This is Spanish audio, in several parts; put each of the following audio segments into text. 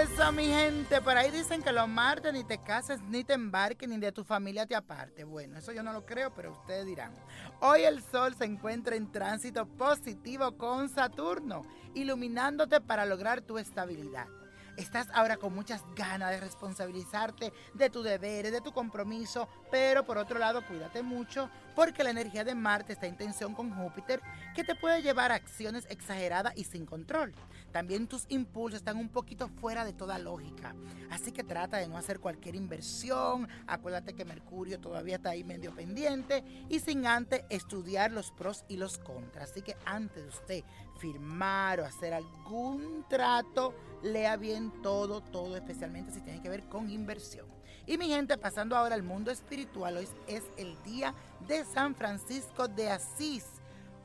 Eso, mi gente, por ahí dicen que los martes ni te cases, ni te embarques, ni de tu familia te aparte. Bueno, eso yo no lo creo, pero ustedes dirán. Hoy el sol se encuentra en tránsito positivo con Saturno, iluminándote para lograr tu estabilidad. Estás ahora con muchas ganas de responsabilizarte de tus deberes, de tu compromiso, pero por otro lado cuídate mucho porque la energía de Marte está en tensión con Júpiter que te puede llevar a acciones exageradas y sin control. También tus impulsos están un poquito fuera de toda lógica, así que trata de no hacer cualquier inversión, acuérdate que Mercurio todavía está ahí medio pendiente y sin antes estudiar los pros y los contras. Así que antes de usted firmar o hacer algún trato, lea bien todo, todo, especialmente si tiene que ver con inversión. Y mi gente, pasando ahora al mundo espiritual, hoy es el día de San Francisco de Asís,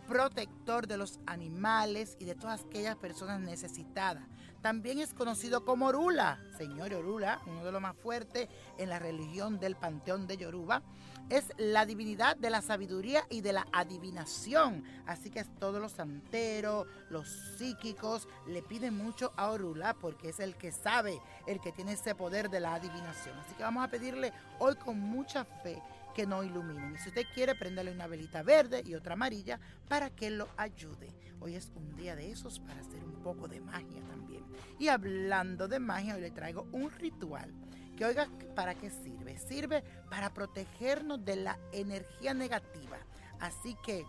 protector de los animales y de todas aquellas personas necesitadas. También es conocido como Orula, señor Orula, uno de los más fuertes en la religión del panteón de Yoruba. Es la divinidad de la sabiduría y de la adivinación. Así que todos los santeros, los psíquicos, le piden mucho a Orula porque es el que sabe, el que tiene ese poder de la adivinación. Así que vamos a pedirle hoy con mucha fe que no iluminen. Y si usted quiere, préndale una velita verde y otra amarilla para que lo ayude. Hoy es un día de esos para hacer un poco de magia también. Y hablando de magia, hoy le traigo un ritual. Que oiga, ¿para qué sirve? Sirve para protegernos de la energía negativa. Así que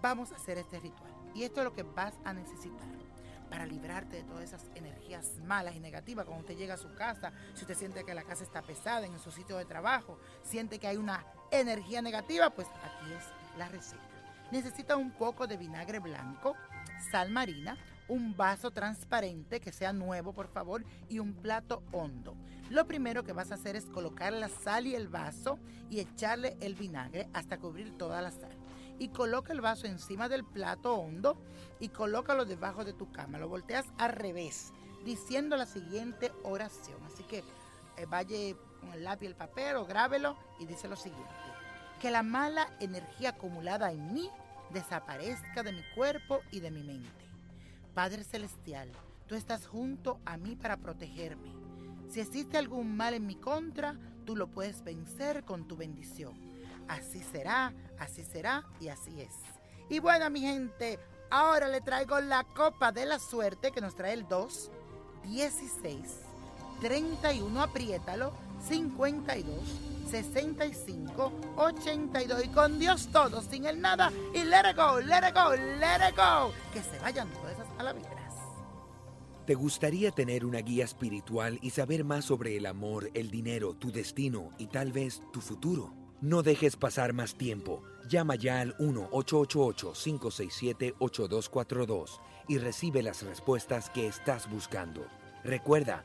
vamos a hacer este ritual. Y esto es lo que vas a necesitar para librarte de todas esas energías malas y negativas cuando usted llega a su casa, si usted siente que la casa está pesada en su sitio de trabajo, siente que hay una energía negativa, pues aquí es la receta. Necesita un poco de vinagre blanco, sal marina, un vaso transparente que sea nuevo, por favor, y un plato hondo. Lo primero que vas a hacer es colocar la sal y el vaso y echarle el vinagre hasta cubrir toda la sal y coloca el vaso encima del plato hondo y colócalo debajo de tu cama. Lo volteas al revés, diciendo la siguiente oración. Así que eh, vaya con el lápiz y el papel o grábelo y dice lo siguiente. Que la mala energía acumulada en mí desaparezca de mi cuerpo y de mi mente. Padre Celestial, tú estás junto a mí para protegerme. Si existe algún mal en mi contra, tú lo puedes vencer con tu bendición así será, así será y así es. Y bueno, mi gente, ahora le traigo la copa de la suerte que nos trae el 2, 16, 31, apriétalo, 52, 65, 82 y con Dios todo, sin el nada y let it go, let it go, let it go. Que se vayan todas esas palabras. ¿Te gustaría tener una guía espiritual y saber más sobre el amor, el dinero, tu destino y tal vez tu futuro? No dejes pasar más tiempo. Llama ya al 1-888-567-8242 y recibe las respuestas que estás buscando. Recuerda,